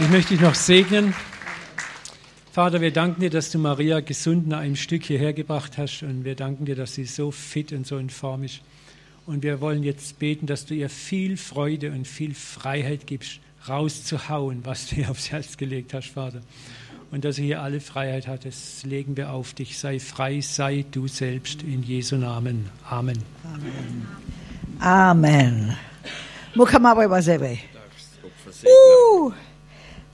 Ich möchte dich noch segnen. Vater, wir danken dir, dass du Maria gesund nach einem Stück hierher gebracht hast und wir danken dir, dass sie so fit und so in Form ist. Und wir wollen jetzt beten, dass du ihr viel Freude und viel Freiheit gibst, rauszuhauen, was du ihr aufs Herz gelegt hast, Vater. Und dass sie hier alle Freiheit hat, das legen wir auf dich. Sei frei, sei du selbst in Jesu Namen. Amen. Amen. Amen. Wasebe. Uh.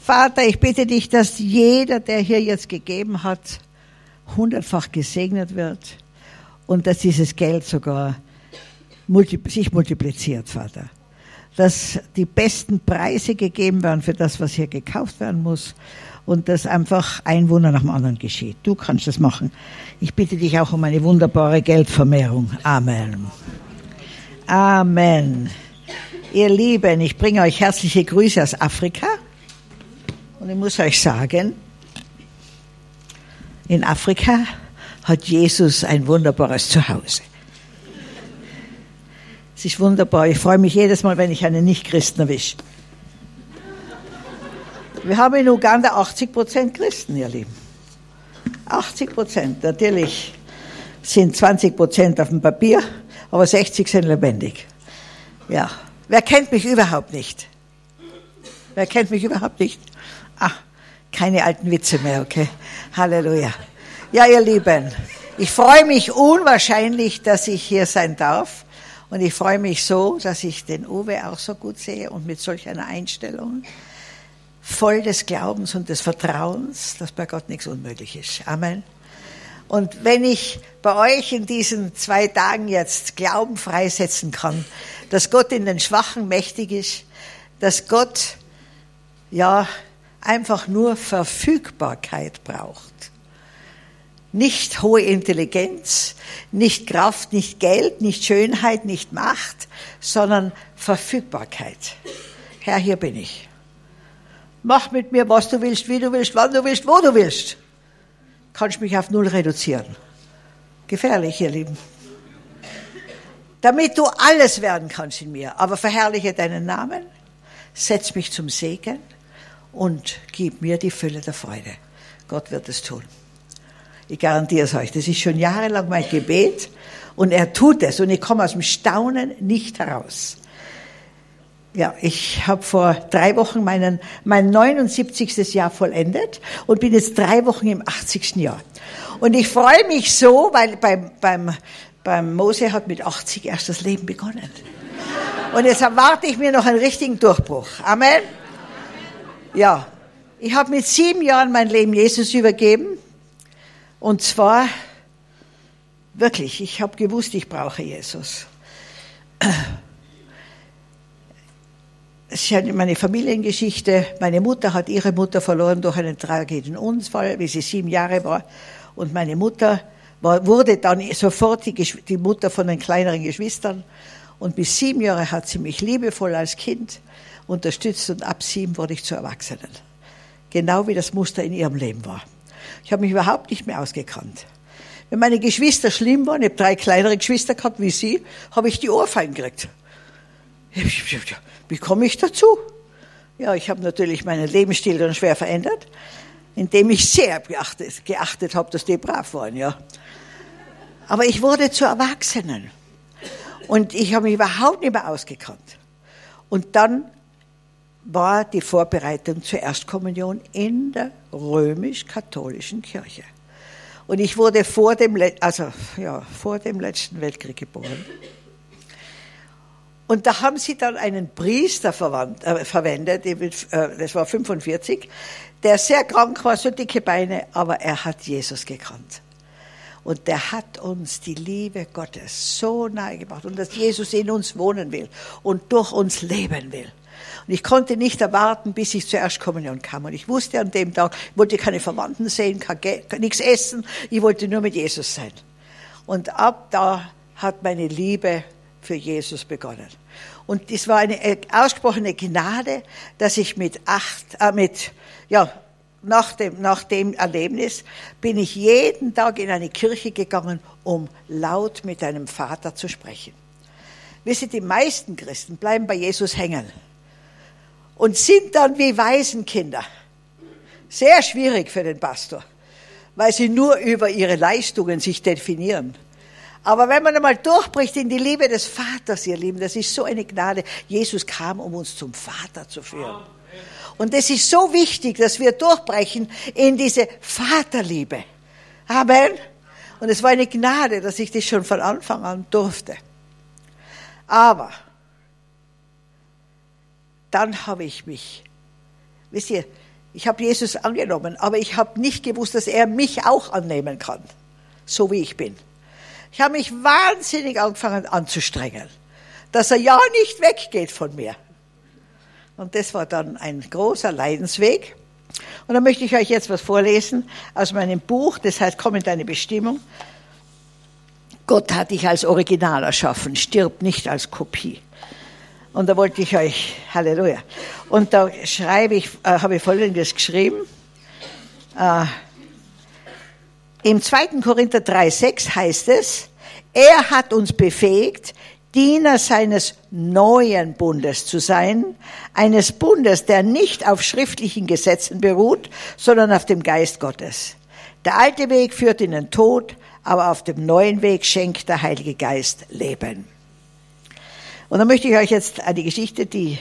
Vater, ich bitte dich, dass jeder, der hier jetzt gegeben hat, hundertfach gesegnet wird und dass dieses Geld sogar sich multipliziert, Vater. Dass die besten Preise gegeben werden für das, was hier gekauft werden muss und dass einfach ein Wunder nach dem anderen geschieht. Du kannst das machen. Ich bitte dich auch um eine wunderbare Geldvermehrung. Amen. Amen. Ihr Lieben, ich bringe euch herzliche Grüße aus Afrika. Und ich muss euch sagen, in Afrika hat Jesus ein wunderbares Zuhause. Es ist wunderbar. Ich freue mich jedes Mal, wenn ich einen Nichtchristen erwische. Wir haben in Uganda 80 Prozent Christen, ihr Lieben. 80 Prozent. Natürlich sind 20 Prozent auf dem Papier, aber 60 sind lebendig. Ja. Wer kennt mich überhaupt nicht? Wer kennt mich überhaupt nicht? Ah, keine alten Witze mehr, okay? Halleluja. Ja, ihr Lieben, ich freue mich unwahrscheinlich, dass ich hier sein darf. Und ich freue mich so, dass ich den Uwe auch so gut sehe und mit solch einer Einstellung, voll des Glaubens und des Vertrauens, dass bei Gott nichts unmöglich ist. Amen. Und wenn ich bei euch in diesen zwei Tagen jetzt Glauben freisetzen kann, dass Gott in den Schwachen mächtig ist, dass Gott, ja, einfach nur Verfügbarkeit braucht. Nicht hohe Intelligenz, nicht Kraft, nicht Geld, nicht Schönheit, nicht Macht, sondern Verfügbarkeit. Herr, hier bin ich. Mach mit mir, was du willst, wie du willst, wann du willst, wo du willst. Kannst mich auf Null reduzieren. Gefährlich, ihr Lieben. Damit du alles werden kannst in mir, aber verherrliche deinen Namen, setz mich zum Segen und gib mir die Fülle der Freude. Gott wird es tun. Ich garantiere es euch. Das ist schon jahrelang mein Gebet und er tut es und ich komme aus dem Staunen nicht heraus. Ja, ich habe vor drei Wochen meinen, mein 79. Jahr vollendet und bin jetzt drei Wochen im 80. Jahr. Und ich freue mich so, weil beim, beim, beim Mose hat mit 80 erst das Leben begonnen. Und jetzt erwarte ich mir noch einen richtigen Durchbruch. Amen. Ja, ich habe mit sieben Jahren mein Leben Jesus übergeben. Und zwar wirklich, ich habe gewusst, ich brauche Jesus. Es ist ja meine Familiengeschichte. Meine Mutter hat ihre Mutter verloren durch einen tragischen Unfall, wie sie sieben Jahre war. Und meine Mutter war, wurde dann sofort die, die Mutter von den kleineren Geschwistern. Und bis sieben Jahre hat sie mich liebevoll als Kind unterstützt und ab sieben wurde ich zu Erwachsenen. Genau wie das Muster in ihrem Leben war. Ich habe mich überhaupt nicht mehr ausgekannt. Wenn meine Geschwister schlimm waren, ich habe drei kleinere Geschwister gehabt wie sie, habe ich die Ohrfeigen gekriegt. Wie komme ich dazu? Ja, ich habe natürlich meinen Lebensstil dann schwer verändert, indem ich sehr geachtet, geachtet habe, dass die brav waren, ja. Aber ich wurde zu Erwachsenen. Und ich habe mich überhaupt nicht mehr ausgekannt. Und dann war die Vorbereitung zur Erstkommunion in der römisch-katholischen Kirche. Und ich wurde vor dem, also, ja, vor dem letzten Weltkrieg geboren. Und da haben sie dann einen Priester verwandt, äh, verwendet, äh, das war 45, der sehr krank war, so dicke Beine, aber er hat Jesus gekannt. Und der hat uns die Liebe Gottes so nahe gebracht und dass Jesus in uns wohnen will und durch uns leben will. Und ich konnte nicht erwarten, bis ich zur Erstkommunion kam. Und ich wusste an dem Tag, ich wollte keine Verwandten sehen, nichts essen, ich wollte nur mit Jesus sein. Und ab da hat meine Liebe für Jesus begonnen. Und es war eine ausgesprochene Gnade, dass ich mit acht, äh, mit, ja, nach dem, nach dem Erlebnis bin ich jeden Tag in eine Kirche gegangen, um laut mit einem Vater zu sprechen. Wisst ihr, die meisten Christen bleiben bei Jesus hängen und sind dann wie Waisenkinder. Sehr schwierig für den Pastor, weil sie nur über ihre Leistungen sich definieren. Aber wenn man einmal durchbricht in die Liebe des Vaters, ihr Lieben, das ist so eine Gnade. Jesus kam, um uns zum Vater zu führen. Und es ist so wichtig, dass wir durchbrechen in diese Vaterliebe. Amen. Und es war eine Gnade, dass ich das schon von Anfang an durfte. Aber dann habe ich mich, wisst ihr, ich habe Jesus angenommen, aber ich habe nicht gewusst, dass er mich auch annehmen kann, so wie ich bin. Ich habe mich wahnsinnig angefangen anzustrengen, dass er ja nicht weggeht von mir. Und das war dann ein großer Leidensweg. Und da möchte ich euch jetzt was vorlesen aus meinem Buch, das heißt Komm in deine Bestimmung. Gott hat dich als Original erschaffen, stirb nicht als Kopie. Und da wollte ich euch, Halleluja. Und da schreibe ich, äh, habe ich Folgendes geschrieben. Äh, im 2. Korinther 3,6 heißt es, er hat uns befähigt, Diener seines neuen Bundes zu sein, eines Bundes, der nicht auf schriftlichen Gesetzen beruht, sondern auf dem Geist Gottes. Der alte Weg führt in den Tod, aber auf dem neuen Weg schenkt der Heilige Geist Leben. Und da möchte ich euch jetzt eine Geschichte, die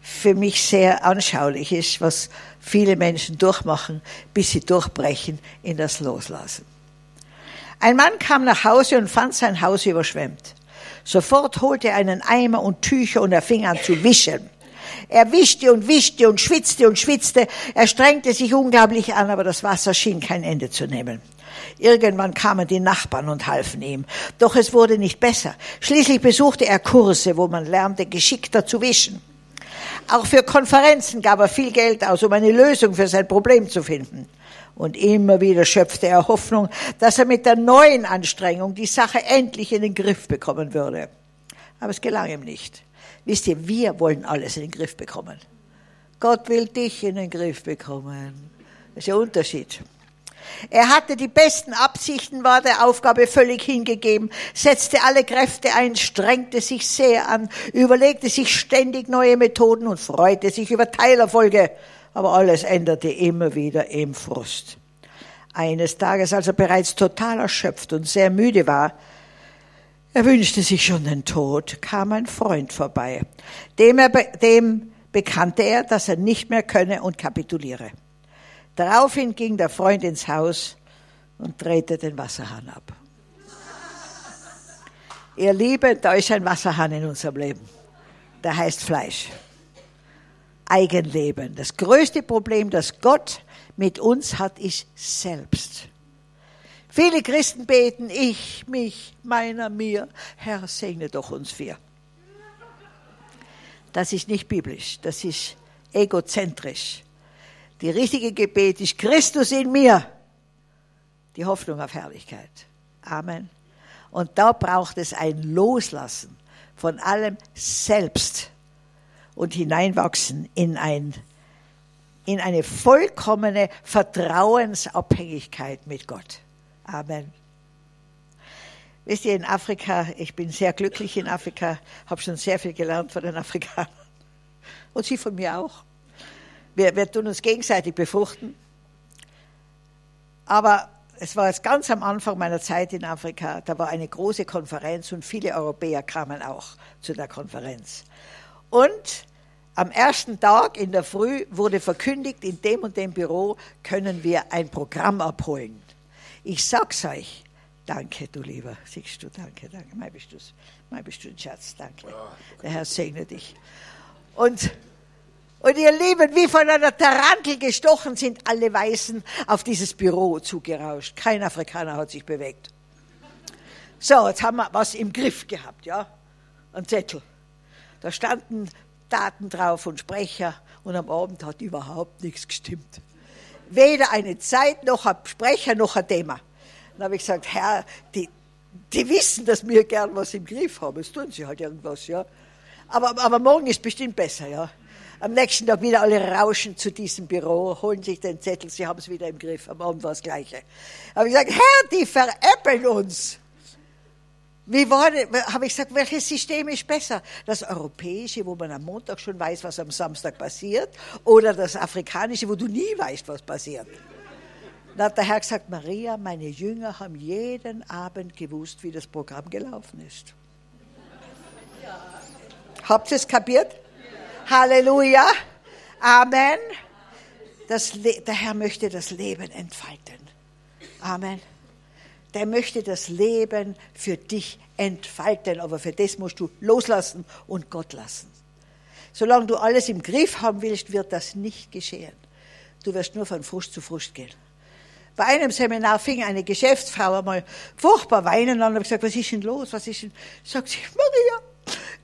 für mich sehr anschaulich ist, was viele Menschen durchmachen, bis sie durchbrechen in das Loslassen. Ein Mann kam nach Hause und fand sein Haus überschwemmt. Sofort holte er einen Eimer und Tücher und er fing an zu wischen. Er wischte und wischte und schwitzte und schwitzte. Er strengte sich unglaublich an, aber das Wasser schien kein Ende zu nehmen. Irgendwann kamen die Nachbarn und halfen ihm. Doch es wurde nicht besser. Schließlich besuchte er Kurse, wo man lernte, geschickter zu wischen. Auch für Konferenzen gab er viel Geld aus, um eine Lösung für sein Problem zu finden. Und immer wieder schöpfte er Hoffnung, dass er mit der neuen Anstrengung die Sache endlich in den Griff bekommen würde. Aber es gelang ihm nicht. Wisst ihr, wir wollen alles in den Griff bekommen. Gott will dich in den Griff bekommen. Das ist der Unterschied. Er hatte die besten Absichten, war der Aufgabe völlig hingegeben, setzte alle Kräfte ein, strengte sich sehr an, überlegte sich ständig neue Methoden und freute sich über Teilerfolge. Aber alles änderte immer wieder im Frust. Eines Tages, als er bereits total erschöpft und sehr müde war, er wünschte sich schon den Tod, kam ein Freund vorbei. Dem, er, dem bekannte er, dass er nicht mehr könne und kapituliere. Daraufhin ging der Freund ins Haus und drehte den Wasserhahn ab. Ihr Lieben, da ist ein Wasserhahn in unserem Leben. Der heißt Fleisch. Eigenleben. Das größte Problem, das Gott mit uns hat, ist selbst. Viele Christen beten, ich, mich, meiner, mir. Herr, segne doch uns vier. Das ist nicht biblisch, das ist egozentrisch. Die richtige Gebet ist Christus in mir. Die Hoffnung auf Herrlichkeit. Amen. Und da braucht es ein Loslassen von allem Selbst und hineinwachsen in ein, in eine vollkommene Vertrauensabhängigkeit mit Gott. Amen. Wisst ihr, in Afrika, ich bin sehr glücklich in Afrika, habe schon sehr viel gelernt von den Afrikanern. Und sie von mir auch. Wir, wir tun uns gegenseitig befruchten. Aber es war jetzt ganz am Anfang meiner Zeit in Afrika, da war eine große Konferenz und viele Europäer kamen auch zu der Konferenz. Und am ersten Tag in der Früh wurde verkündigt, in dem und dem Büro können wir ein Programm abholen. Ich sag's euch, danke, du Lieber, siehst du, danke, danke, mein bist du's, mein bist du ein Schatz, danke. Der Herr segne dich. Und und ihr Lieben, wie von einer Tarantel gestochen, sind alle Weißen auf dieses Büro zugerauscht. Kein Afrikaner hat sich bewegt. So, jetzt haben wir was im Griff gehabt, ja? Ein Zettel. Da standen Daten drauf und Sprecher und am Abend hat überhaupt nichts gestimmt. Weder eine Zeit, noch ein Sprecher, noch ein Thema. Dann habe ich gesagt, Herr, die, die wissen, dass wir gern was im Griff haben. Jetzt tun sie halt irgendwas, ja. Aber, aber morgen ist bestimmt besser, ja. Am nächsten Tag wieder alle rauschen zu diesem Büro, holen sich den Zettel, sie haben es wieder im Griff. Am Abend war das Gleiche. Aber ich gesagt, Herr, die veräppeln uns. Wie war, habe ich gesagt, welches System ist besser? Das europäische, wo man am Montag schon weiß, was am Samstag passiert, oder das afrikanische, wo du nie weißt, was passiert? Dann hat der Herr gesagt, Maria, meine Jünger haben jeden Abend gewusst, wie das Programm gelaufen ist. Ja. Habt ihr es kapiert? Ja. Halleluja. Amen. Das, der Herr möchte das Leben entfalten. Amen. Der möchte das Leben für dich entfalten, aber für das musst du loslassen und Gott lassen. Solange du alles im Griff haben willst, wird das nicht geschehen. Du wirst nur von Frust zu Frust gehen. Bei einem Seminar fing eine Geschäftsfrau einmal furchtbar weinen an und gesagt, was ist denn los? Was ist denn? Sagt sie, Maria,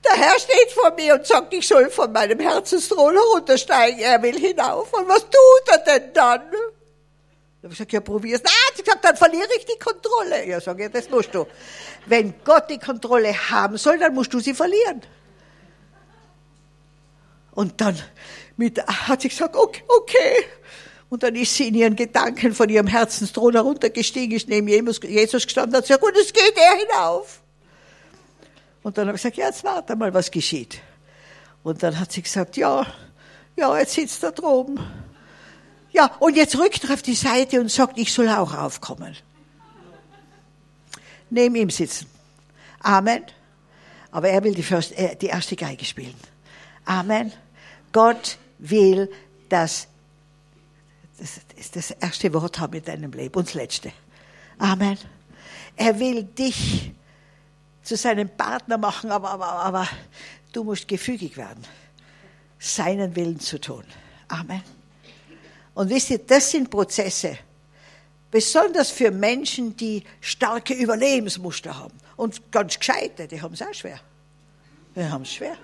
der Herr steht vor mir und sagt, ich soll von meinem Herzensthron heruntersteigen. Er will hinauf. Und was tut er denn dann? Da habe ich gesagt, ja, probier's. Nein, sie gesagt, dann verliere ich die Kontrolle. Ja, sage ich, das musst du. Wenn Gott die Kontrolle haben soll, dann musst du sie verlieren. Und dann mit, hat sie gesagt, okay, okay. Und dann ist sie in ihren Gedanken von ihrem Herzensthron heruntergestiegen, ist neben Jesus gestanden und hat gesagt, und es geht er hinauf. Und dann habe ich gesagt, ja, jetzt warte mal, was geschieht. Und dann hat sie gesagt, ja, ja, jetzt sitzt er droben. Ja, und jetzt rückt er auf die Seite und sagt, ich soll auch raufkommen. Neben ihm sitzen. Amen. Aber er will die, first, äh, die erste Geige spielen. Amen. Gott will, dass das ist das erste Wort haben in deinem Leben und das letzte. Amen. Er will dich zu seinem Partner machen, aber, aber, aber du musst gefügig werden, seinen Willen zu tun. Amen. Und wisst ihr, das sind Prozesse, besonders für Menschen, die starke Überlebensmuster haben. Und ganz gescheite, die haben es auch schwer. Die haben es schwer.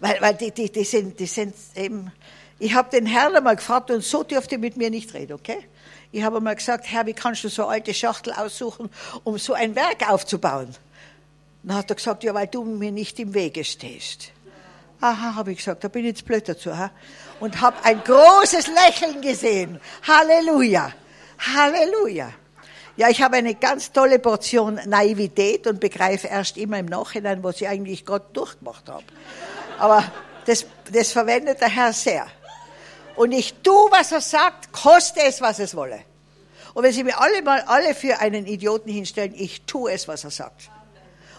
Weil, weil die, die, die, sind, die sind eben, ich habe den Herrn einmal gefragt und so dürfte mit mir nicht reden, okay? Ich habe einmal gesagt, Herr, wie kannst du so alte Schachtel aussuchen, um so ein Werk aufzubauen? Dann hat er gesagt, ja, weil du mir nicht im Wege stehst. Aha, habe ich gesagt, da bin ich jetzt blöd dazu. Ha? Und habe ein großes Lächeln gesehen. Halleluja. Halleluja. Ja, ich habe eine ganz tolle Portion Naivität und begreife erst immer im Nachhinein, was ich eigentlich Gott durchgemacht habe. Aber das, das verwendet der Herr sehr. Und ich tue, was er sagt, koste es, was es wolle. Und wenn Sie mir alle mal alle für einen Idioten hinstellen, ich tue es, was er sagt.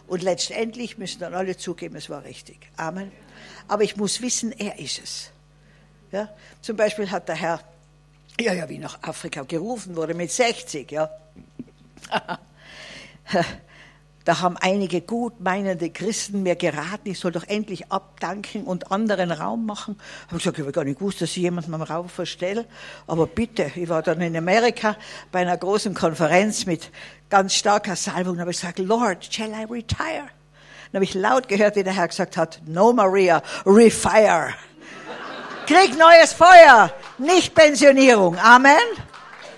Und letztendlich müssen dann alle zugeben, es war richtig. Amen aber ich muss wissen, er ist es. Ja? Zum Beispiel hat der Herr, ja, ja, wie nach Afrika gerufen wurde, mit 60, ja. Da haben einige gut meinende Christen mir geraten, ich soll doch endlich abdanken und anderen Raum machen. Ich habe gesagt, ich habe gar nicht gewusst, dass ich jemanden am Raum verstelle. Aber bitte, ich war dann in Amerika bei einer großen Konferenz mit ganz starker Salbung und habe gesagt, Lord, shall I retire? Dann habe ich laut gehört, wie der Herr gesagt hat, no Maria, refire. Krieg neues Feuer, nicht Pensionierung. Amen.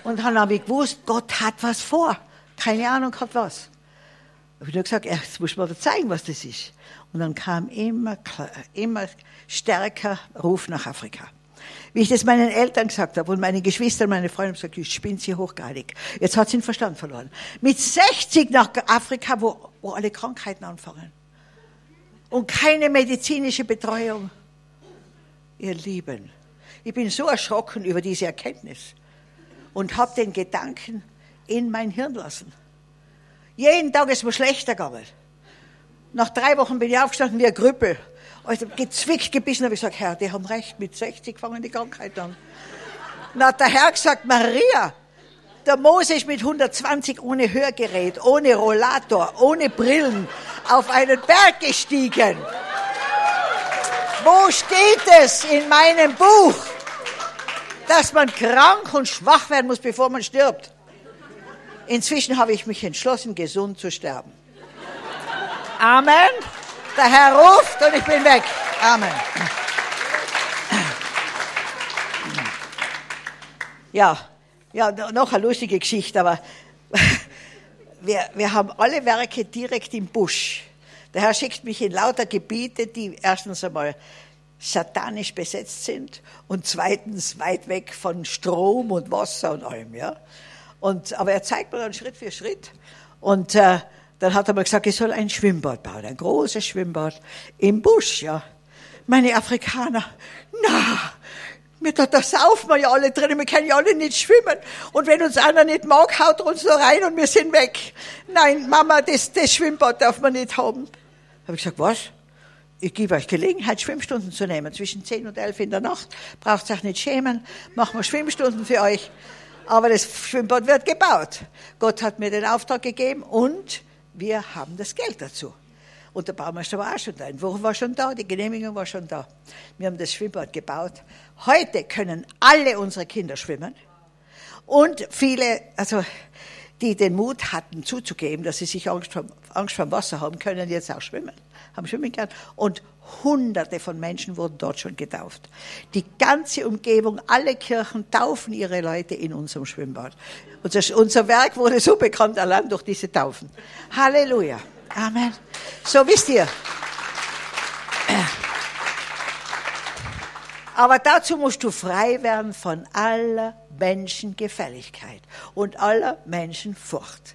Und dann habe ich gewusst, Gott hat was vor. Keine Ahnung, hat was. Ich habe gesagt, jetzt muss man zeigen, was das ist. Und dann kam immer, immer stärker Ruf nach Afrika. Wie ich das meinen Eltern gesagt habe und meine Geschwister, meine Freunde haben gesagt, ich spinnt sie hochgradig. Jetzt hat sie den Verstand verloren. Mit 60 nach Afrika, wo, wo alle Krankheiten anfangen und keine medizinische Betreuung. Ihr Lieben, ich bin so erschrocken über diese Erkenntnis und habe den Gedanken in mein Hirn lassen. Jeden Tag ist mir schlechter gegangen. Nach drei Wochen bin ich aufgestanden wie ein Grüppel. Also gezwickt, gebissen, habe ich gesagt, Herr, die haben recht, mit 60 fangen die Krankheit an. Dann hat der Herr gesagt, Maria, der Mose ist mit 120 ohne Hörgerät, ohne Rollator, ohne Brillen auf einen Berg gestiegen. Wo steht es in meinem Buch, dass man krank und schwach werden muss, bevor man stirbt? Inzwischen habe ich mich entschlossen, gesund zu sterben. Amen. Der Herr ruft und ich bin weg. Amen. Ja, ja, noch eine lustige Geschichte, aber wir, wir haben alle Werke direkt im Busch. Der Herr schickt mich in lauter Gebiete, die erstens einmal satanisch besetzt sind und zweitens weit weg von Strom und Wasser und allem, ja. Und, aber er zeigt mir dann Schritt für Schritt. Und äh, Dann hat er mir gesagt, ich soll ein Schwimmbad bauen, ein großes Schwimmbad im Busch, ja. Meine Afrikaner, na, wir da, da saufen wir ja alle drin, wir können ja alle nicht schwimmen. Und wenn uns einer nicht mag, haut er uns so rein und wir sind weg. Nein, Mama, das, das Schwimmbad darf man nicht haben. Habe ich gesagt, was? Ich gebe euch Gelegenheit, Schwimmstunden zu nehmen. Zwischen 10 und 11 in der Nacht. Braucht euch nicht schämen. Machen wir Schwimmstunden für euch. Aber das Schwimmbad wird gebaut. Gott hat mir den Auftrag gegeben und wir haben das Geld dazu. Und der Baumeister war auch schon da. Ein Woche war schon da, die Genehmigung war schon da. Wir haben das Schwimmbad gebaut. Heute können alle unsere Kinder schwimmen. Und viele, also, die den Mut hatten zuzugeben, dass sie sich Angst vor, Angst vor Wasser haben, können jetzt auch schwimmen. Haben schwimmen gelernt. Und Hunderte von Menschen wurden dort schon getauft. Die ganze Umgebung, alle Kirchen taufen ihre Leute in unserem Schwimmbad. Unser, unser Werk wurde so bekannt allein durch diese Taufen. Halleluja. Amen. So wisst ihr. Aber dazu musst du frei werden von aller Menschengefälligkeit und aller Menschenfurcht.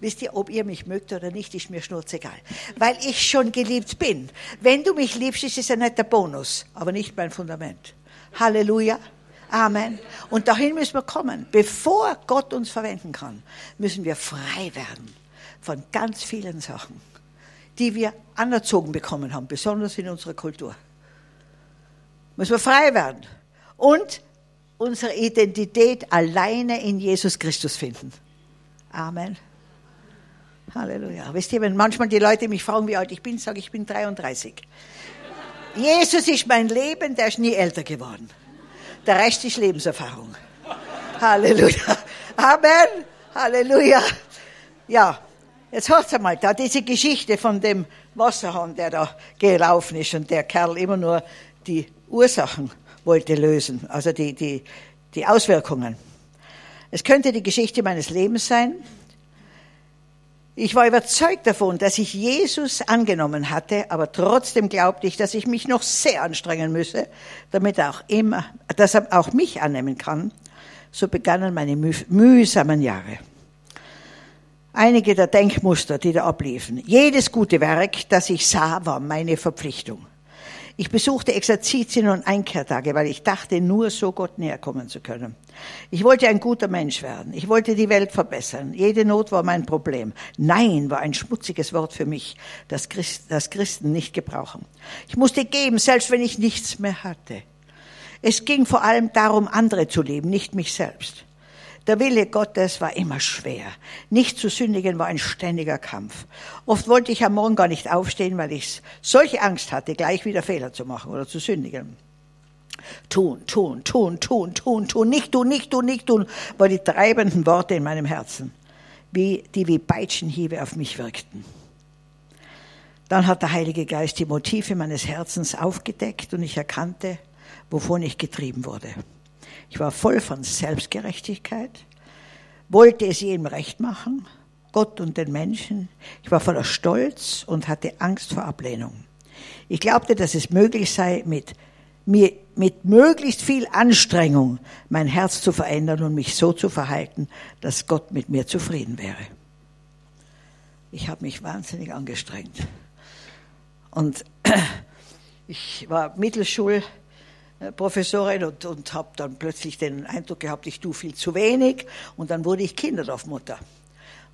Wisst ihr, ob ihr mich mögt oder nicht, ist mir schnurzegal. Weil ich schon geliebt bin. Wenn du mich liebst, ist es ein netter Bonus, aber nicht mein Fundament. Halleluja. Amen. Und dahin müssen wir kommen. Bevor Gott uns verwenden kann, müssen wir frei werden von ganz vielen Sachen, die wir anerzogen bekommen haben, besonders in unserer Kultur. Müssen wir frei werden und unsere Identität alleine in Jesus Christus finden. Amen. Halleluja. Wisst ihr, wenn manchmal die Leute mich fragen, wie alt ich bin, sage ich, ich bin 33. Jesus ist mein Leben, der ist nie älter geworden. Der Rest ist Lebenserfahrung. Halleluja. Amen. Halleluja. Ja, jetzt hört mal, da diese Geschichte von dem Wasserhahn, der da gelaufen ist und der Kerl immer nur die Ursachen wollte lösen, also die, die, die Auswirkungen. Es könnte die Geschichte meines Lebens sein. Ich war überzeugt davon, dass ich Jesus angenommen hatte, aber trotzdem glaubte ich, dass ich mich noch sehr anstrengen müsse, damit er auch immer, dass er auch mich annehmen kann. So begannen meine mühsamen Jahre. Einige der Denkmuster, die da abliefen. Jedes gute Werk, das ich sah, war meine Verpflichtung. Ich besuchte Exerzitien und Einkehrtage, weil ich dachte, nur so Gott näher kommen zu können. Ich wollte ein guter Mensch werden. Ich wollte die Welt verbessern. Jede Not war mein Problem. Nein war ein schmutziges Wort für mich, das, Christ, das Christen nicht gebrauchen. Ich musste geben, selbst wenn ich nichts mehr hatte. Es ging vor allem darum, andere zu lieben, nicht mich selbst. Der Wille Gottes war immer schwer. Nicht zu sündigen war ein ständiger Kampf. Oft wollte ich am Morgen gar nicht aufstehen, weil ich solche Angst hatte, gleich wieder Fehler zu machen oder zu sündigen. Tun, tun, tun, tun, tun, tun, nicht tun, nicht tun, nicht tun, war die treibenden Worte in meinem Herzen, wie, die wie Peitschenhiebe auf mich wirkten. Dann hat der Heilige Geist die Motive meines Herzens aufgedeckt und ich erkannte, wovon ich getrieben wurde. Ich war voll von Selbstgerechtigkeit, wollte es jedem recht machen, Gott und den Menschen. Ich war voller Stolz und hatte Angst vor Ablehnung. Ich glaubte, dass es möglich sei, mit, mir, mit möglichst viel Anstrengung mein Herz zu verändern und mich so zu verhalten, dass Gott mit mir zufrieden wäre. Ich habe mich wahnsinnig angestrengt. Und ich war Mittelschul, Professorin und, und habe dann plötzlich den Eindruck gehabt, ich tue viel zu wenig und dann wurde ich Kinderdorfmutter.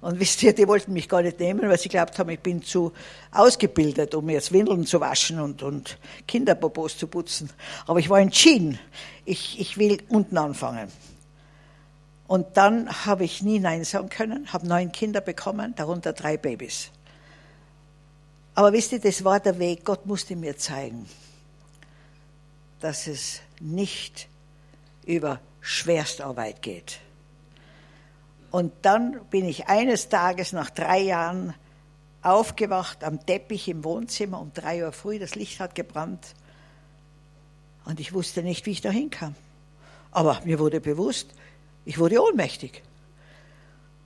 Und wisst ihr, die wollten mich gar nicht nehmen, weil sie glaubt haben, ich bin zu ausgebildet, um jetzt Windeln zu waschen und, und Kinderpopos zu putzen. Aber ich war entschieden, ich, ich will unten anfangen. Und dann habe ich nie Nein sagen können, habe neun Kinder bekommen, darunter drei Babys. Aber wisst ihr, das war der Weg, Gott musste mir zeigen dass es nicht über Schwerstarbeit geht. Und dann bin ich eines Tages nach drei Jahren aufgewacht am Teppich im Wohnzimmer um drei Uhr früh, das Licht hat gebrannt und ich wusste nicht, wie ich da hinkam. Aber mir wurde bewusst, ich wurde ohnmächtig.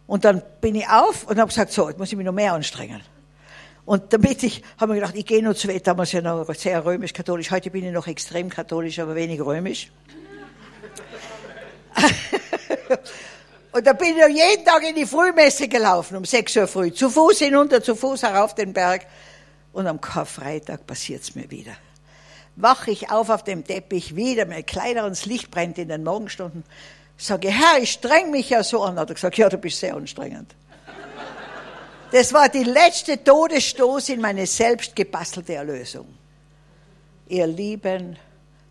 Und dann bin ich auf und habe gesagt, so, jetzt muss ich mich noch mehr anstrengen. Und damit ich, habe mir gedacht, ich gehe nur zu, damals ja noch sehr römisch-katholisch, heute bin ich noch extrem katholisch, aber wenig römisch. Und da bin ich jeden Tag in die Frühmesse gelaufen, um 6 Uhr früh. Zu Fuß hinunter, zu Fuß herauf den Berg. Und am Karfreitag passiert's mir wieder. Wache ich auf auf dem Teppich, wieder meine Kleider ans Licht brennt in den Morgenstunden. Sage, Herr, ich streng mich ja so an. Hat er gesagt, ja, du bist sehr anstrengend. Das war die letzte Todesstoß in meine selbst gebastelte Erlösung. Ihr Lieben,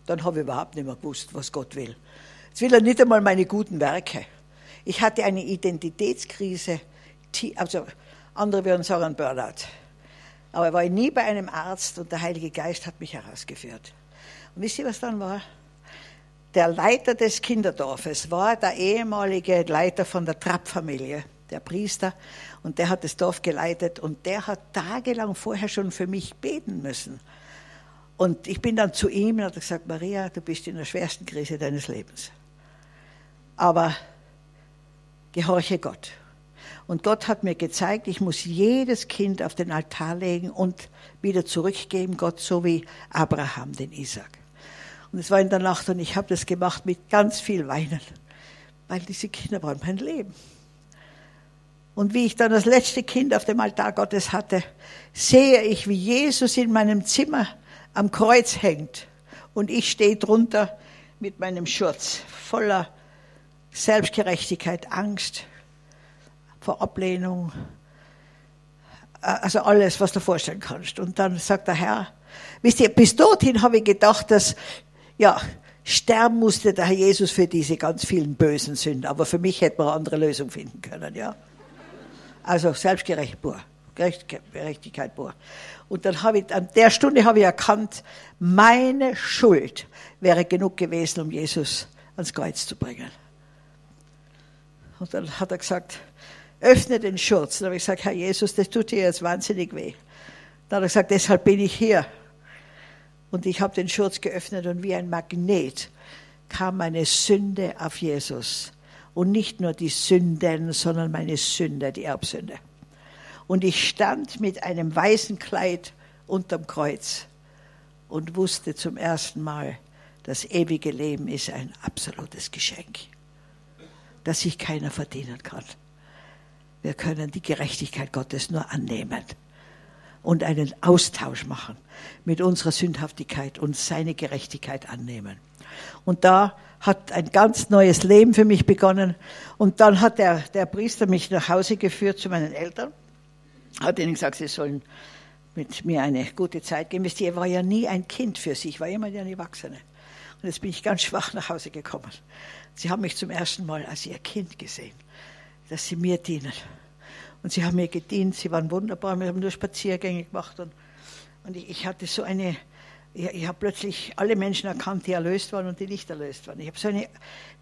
dann habe ich überhaupt nicht mehr gewusst, was Gott will. Jetzt will er nicht einmal meine guten Werke. Ich hatte eine Identitätskrise, also andere würden sagen Burnout. Aber ich war nie bei einem Arzt und der Heilige Geist hat mich herausgeführt. Und wisst ihr, was dann war? Der Leiter des Kinderdorfes war der ehemalige Leiter von der Trapp-Familie, der Priester, und der hat das Dorf geleitet und der hat tagelang vorher schon für mich beten müssen. Und ich bin dann zu ihm und hat gesagt, Maria, du bist in der schwersten Krise deines Lebens. Aber gehorche Gott. Und Gott hat mir gezeigt, ich muss jedes Kind auf den Altar legen und wieder zurückgeben, Gott, so wie Abraham den Isaac. Und es war in der Nacht und ich habe das gemacht mit ganz viel Weinen, weil diese Kinder waren mein Leben. Und wie ich dann das letzte Kind auf dem Altar Gottes hatte, sehe ich, wie Jesus in meinem Zimmer am Kreuz hängt und ich stehe drunter mit meinem Schurz voller Selbstgerechtigkeit, Angst vor Ablehnung, also alles, was du vorstellen kannst. Und dann sagt der Herr, wisst ihr, bis dorthin habe ich gedacht, dass, ja, sterben musste der Herr Jesus für diese ganz vielen bösen Sünden, aber für mich hätte man eine andere Lösung finden können, ja. Also selbstgerecht pur, Gerechtigkeit pur. Und dann habe ich, an der Stunde habe ich erkannt, meine Schuld wäre genug gewesen, um Jesus ans Kreuz zu bringen. Und dann hat er gesagt, öffne den Schurz. Dann habe ich gesagt, Herr Jesus, das tut dir jetzt wahnsinnig weh. Dann hat er gesagt, deshalb bin ich hier. Und ich habe den Schurz geöffnet und wie ein Magnet kam meine Sünde auf Jesus. Und nicht nur die Sünden, sondern meine Sünde, die Erbsünde. Und ich stand mit einem weißen Kleid unterm Kreuz und wusste zum ersten Mal, das ewige Leben ist ein absolutes Geschenk das sich keiner verdienen kann. Wir können die Gerechtigkeit Gottes nur annehmen und einen Austausch machen mit unserer Sündhaftigkeit und seine Gerechtigkeit annehmen. Und da hat ein ganz neues Leben für mich begonnen. Und dann hat der, der Priester mich nach Hause geführt zu meinen Eltern, hat ihnen gesagt, sie sollen mit mir eine gute Zeit geben. Ich war ja nie ein Kind für sie, ich war immer eine Erwachsene. Und jetzt bin ich ganz schwach nach Hause gekommen. Sie haben mich zum ersten Mal als ihr Kind gesehen, dass sie mir dienen. Und sie haben mir gedient, sie waren wunderbar, wir haben nur Spaziergänge gemacht. Und, und ich, ich hatte so eine, ich, ich habe plötzlich alle Menschen erkannt, die erlöst waren und die nicht erlöst waren. Ich habe so eine,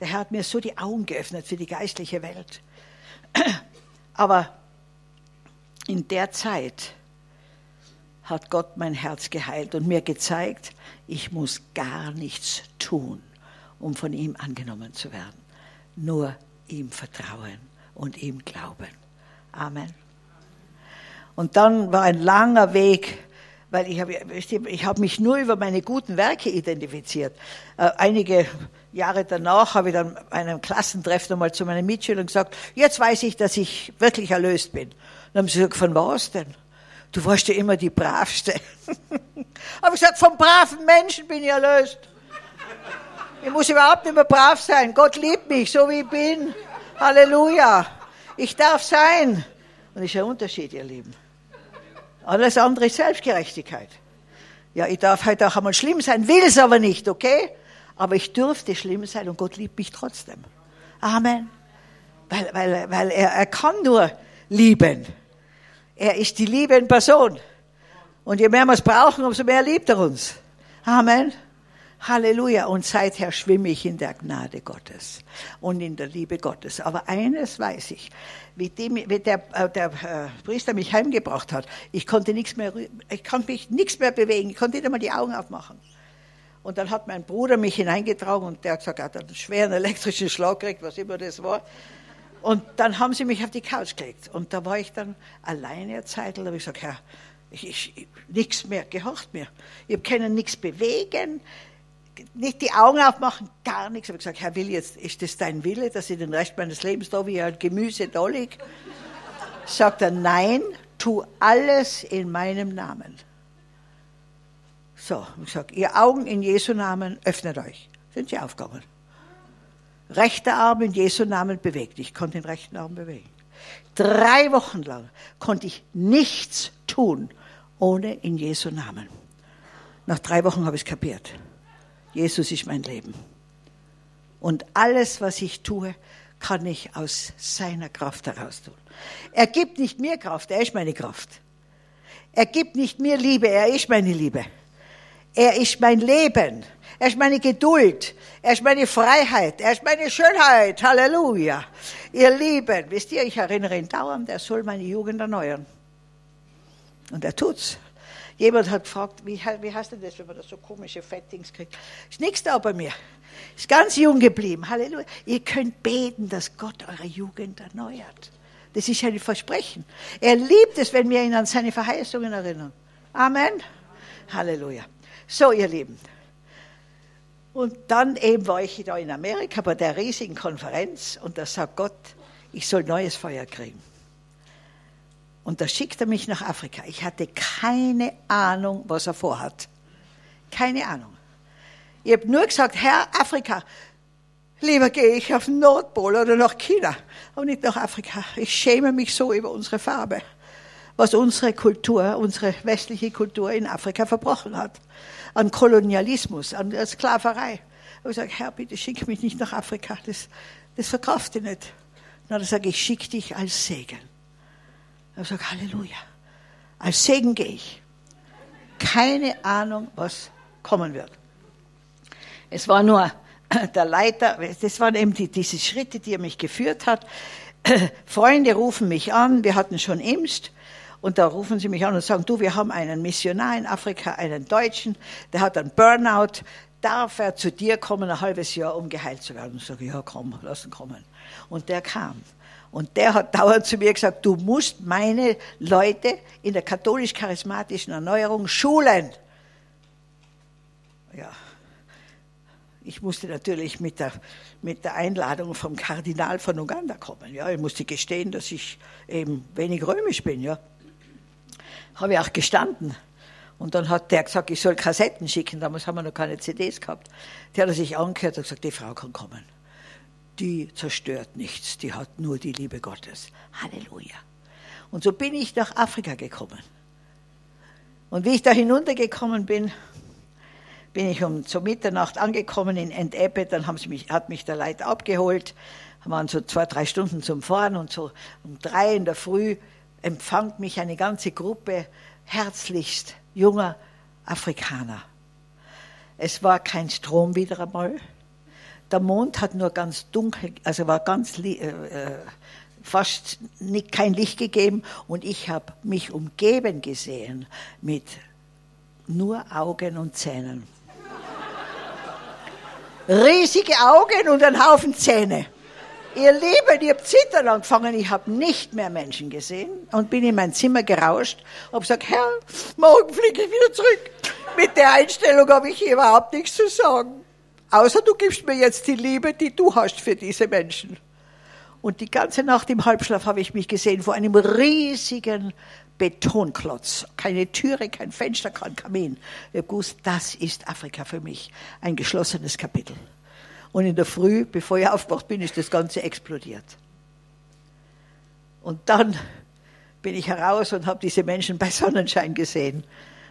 der Herr hat mir so die Augen geöffnet für die geistliche Welt. Aber in der Zeit hat Gott mein Herz geheilt und mir gezeigt, ich muss gar nichts tun um von ihm angenommen zu werden. Nur ihm vertrauen und ihm glauben. Amen. Und dann war ein langer Weg, weil ich habe ich hab mich nur über meine guten Werke identifiziert. Äh, einige Jahre danach habe ich dann bei einem Klassentreffen einmal zu meinen Mitschülern gesagt, jetzt weiß ich, dass ich wirklich erlöst bin. Dann haben sie gesagt, von was denn? Du warst ja immer die Bravste. habe ich gesagt, vom braven Menschen bin ich erlöst. Ich muss überhaupt nicht mehr brav sein. Gott liebt mich, so wie ich bin. Halleluja. Ich darf sein. Und das ist ein Unterschied, ihr Lieben. Alles andere ist Selbstgerechtigkeit. Ja, ich darf heute auch einmal schlimm sein, will es aber nicht, okay? Aber ich dürfte schlimm sein und Gott liebt mich trotzdem. Amen. Weil, weil, weil er, er kann nur lieben. Er ist die Liebe in Person. Und je mehr wir es brauchen, umso mehr liebt er uns. Amen. Halleluja. Und seither schwimme ich in der Gnade Gottes und in der Liebe Gottes. Aber eines weiß ich, wie, die, wie der, äh, der äh, Priester mich heimgebracht hat, ich konnte nichts mehr, ich konnte mich nichts mehr bewegen, ich konnte nicht einmal die Augen aufmachen. Und dann hat mein Bruder mich hineingetragen und der hat gesagt, er hat einen schweren elektrischen Schlag gekriegt, was immer das war. Und dann haben sie mich auf die Couch gelegt. Und da war ich dann alleine eine Zeit, da habe ich gesagt, Herr, ich, ich, nichts mehr, gehorcht mir. Ich können nichts bewegen, nicht die Augen aufmachen, gar nichts. Ich habe gesagt, Herr Willi, jetzt ist das dein Wille, dass ich den Rest meines Lebens da wie ein Gemüse da liege? Sagt er, nein, tu alles in meinem Namen. So, ich sage, ihr Augen in Jesu Namen, öffnet euch. Sind sie aufgegangen. Rechter Arm in Jesu Namen bewegt. Ich konnte den rechten Arm bewegen. Drei Wochen lang konnte ich nichts tun, ohne in Jesu Namen. Nach drei Wochen habe ich es kapiert. Jesus ist mein Leben. Und alles, was ich tue, kann ich aus seiner Kraft heraus tun. Er gibt nicht mir Kraft, er ist meine Kraft. Er gibt nicht mir Liebe, er ist meine Liebe. Er ist mein Leben. Er ist meine Geduld. Er ist meine Freiheit. Er ist meine Schönheit. Halleluja. Ihr Lieben, wisst ihr, ich erinnere ihn dauernd, er soll meine Jugend erneuern. Und er tut's. Jemand hat gefragt, wie, wie heißt denn das, wenn man da so komische Fettings kriegt? Ist nichts da bei mir. Ist ganz jung geblieben. Halleluja. Ihr könnt beten, dass Gott eure Jugend erneuert. Das ist ein Versprechen. Er liebt es, wenn wir ihn an seine Verheißungen erinnern. Amen. Halleluja. So, ihr Lieben. Und dann eben war ich da in Amerika bei der riesigen Konferenz und da sagt Gott, ich soll neues Feuer kriegen. Und da schickt er mich nach Afrika. Ich hatte keine Ahnung, was er vorhat. Keine Ahnung. Ich habe nur gesagt, Herr Afrika, lieber gehe ich auf den Nordpol oder nach China, aber nicht nach Afrika. Ich schäme mich so über unsere Farbe, was unsere Kultur, unsere westliche Kultur in Afrika verbrochen hat. An Kolonialismus, an Sklaverei. Ich habe gesagt, Herr, bitte schick mich nicht nach Afrika, das, das verkauft ihr nicht. Na, dann sage ich, ich schick dich als Segen. Ich sage, Halleluja. Als Segen gehe ich. Keine Ahnung, was kommen wird. Es war nur der Leiter, das waren eben die, diese Schritte, die er mich geführt hat. Freunde rufen mich an, wir hatten schon Imst. Und da rufen sie mich an und sagen, du, wir haben einen Missionar in Afrika, einen Deutschen, der hat einen Burnout, darf er zu dir kommen, ein halbes Jahr, um geheilt zu werden? Und ich sage, ja, komm, lass ihn kommen. Und der kam. Und der hat dauernd zu mir gesagt, du musst meine Leute in der katholisch-charismatischen Erneuerung schulen. Ja. Ich musste natürlich mit der, mit der Einladung vom Kardinal von Uganda kommen. Ja, ich musste gestehen, dass ich eben wenig römisch bin. Ja, habe ich auch gestanden. Und dann hat der gesagt, ich soll Kassetten schicken. Damals haben wir noch keine CDs gehabt. Der hat sich angehört und gesagt, die Frau kann kommen die zerstört nichts, die hat nur die Liebe Gottes. Halleluja. Und so bin ich nach Afrika gekommen. Und wie ich da hinuntergekommen bin, bin ich um zur Mitternacht angekommen in Entebbe, dann haben sie mich, hat mich der Leiter abgeholt, waren so zwei, drei Stunden zum Fahren und so um drei in der Früh empfängt mich eine ganze Gruppe herzlichst junger Afrikaner. Es war kein Strom wieder einmal. Der Mond hat nur ganz dunkel, also war ganz äh, äh, fast nicht, kein Licht gegeben und ich habe mich umgeben gesehen mit nur Augen und Zähnen. Riesige Augen und ein Haufen Zähne. Ihr Lieben, ich habe zittern angefangen, ich habe nicht mehr Menschen gesehen und bin in mein Zimmer gerauscht und gesagt, Herr, morgen fliege ich wieder zurück. Mit der Einstellung habe ich überhaupt nichts zu sagen. Außer du gibst mir jetzt die Liebe, die du hast für diese Menschen. Und die ganze Nacht im Halbschlaf habe ich mich gesehen vor einem riesigen Betonklotz. Keine Türe, kein Fenster, kein Kamin. Ich habe gewusst, das ist Afrika für mich. Ein geschlossenes Kapitel. Und in der Früh, bevor ich aufgewacht bin, ist das Ganze explodiert. Und dann bin ich heraus und habe diese Menschen bei Sonnenschein gesehen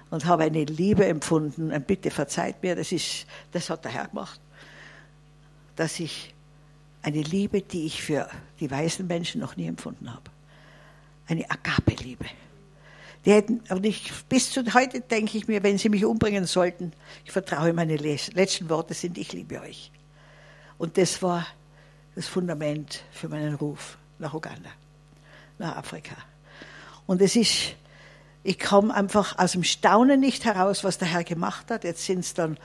und habe eine Liebe empfunden. Und bitte verzeiht mir, das, ist, das hat der Herr gemacht. Dass ich eine Liebe, die ich für die weißen Menschen noch nie empfunden habe. Eine Agape-Liebe. Die hätten, und ich, bis zu heute denke ich mir, wenn sie mich umbringen sollten, ich vertraue, meine letzten Worte sind, ich liebe euch. Und das war das Fundament für meinen Ruf nach Uganda, nach Afrika. Und es ist ich komme einfach aus dem Staunen nicht heraus, was der Herr gemacht hat. Jetzt sind es dann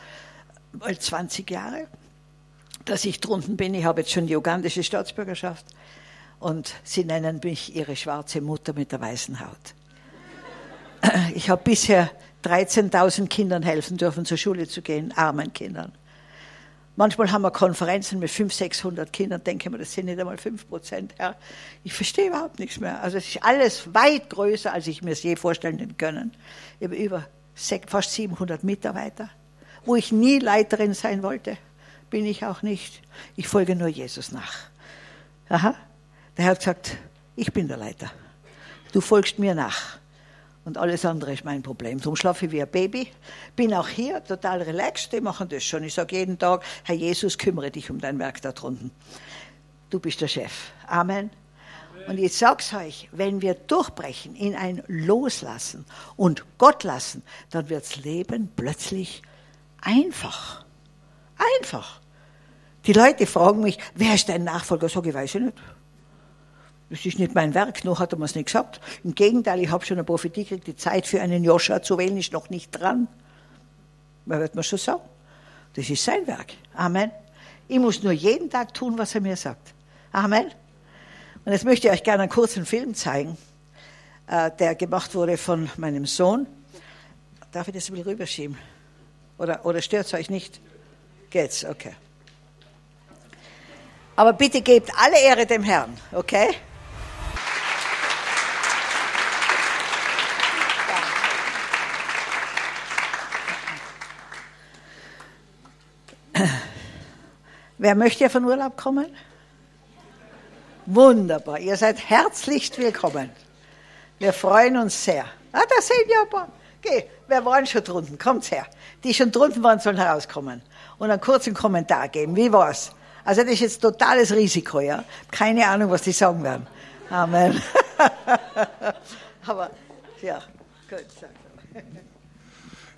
bald 20 Jahre, dass ich drunten bin. Ich habe jetzt schon die ugandische Staatsbürgerschaft und sie nennen mich ihre schwarze Mutter mit der weißen Haut. Ich habe bisher 13.000 Kindern helfen dürfen, zur Schule zu gehen, armen Kindern. Manchmal haben wir Konferenzen mit 500, 600 Kindern, denke ich mir, das sind nicht einmal 5 Prozent, Herr. Ich verstehe überhaupt nichts mehr. Also es ist alles weit größer, als ich mir es je vorstellen hätte können. Ich habe über fast 700 Mitarbeiter, wo ich nie Leiterin sein wollte, bin ich auch nicht. Ich folge nur Jesus nach. Aha. Der Herr hat gesagt, ich bin der Leiter. Du folgst mir nach. Und alles andere ist mein Problem. Darum schlafe ich wie ein Baby. Bin auch hier total relaxed. Die machen das schon. Ich sage jeden Tag, Herr Jesus, kümmere dich um dein Werk da drunten. Du bist der Chef. Amen. Und ich sag's euch, wenn wir durchbrechen in ein Loslassen und Gott lassen, dann wirds Leben plötzlich einfach. Einfach. Die Leute fragen mich, wer ist dein Nachfolger? Sag ich, weiß ich nicht. Das ist nicht mein Werk, noch hat er mir es nicht gesagt. Im Gegenteil, ich habe schon eine Prophetie gekriegt, die Zeit für einen Joscha zu wählen ist noch nicht dran. Wer wird mir schon sagen? Das ist sein Werk. Amen. Ich muss nur jeden Tag tun, was er mir sagt. Amen. Und jetzt möchte ich euch gerne einen kurzen Film zeigen, äh, der gemacht wurde von meinem Sohn. Darf ich das ein bisschen rüberschieben? Oder, oder stört es euch nicht? Geht's? Okay. Aber bitte gebt alle Ehre dem Herrn, okay? Wer möchte von Urlaub kommen? Wunderbar, ihr seid herzlichst willkommen. Wir freuen uns sehr. Ah, da sehen wir ein paar. Geh, wer waren schon drunten? Kommt her. Die schon drunten waren, sollen herauskommen und einen kurzen Kommentar geben. Wie war's? Also das ist jetzt totales Risiko, ja. Keine Ahnung, was die sagen werden. Amen. Aber ja, gut.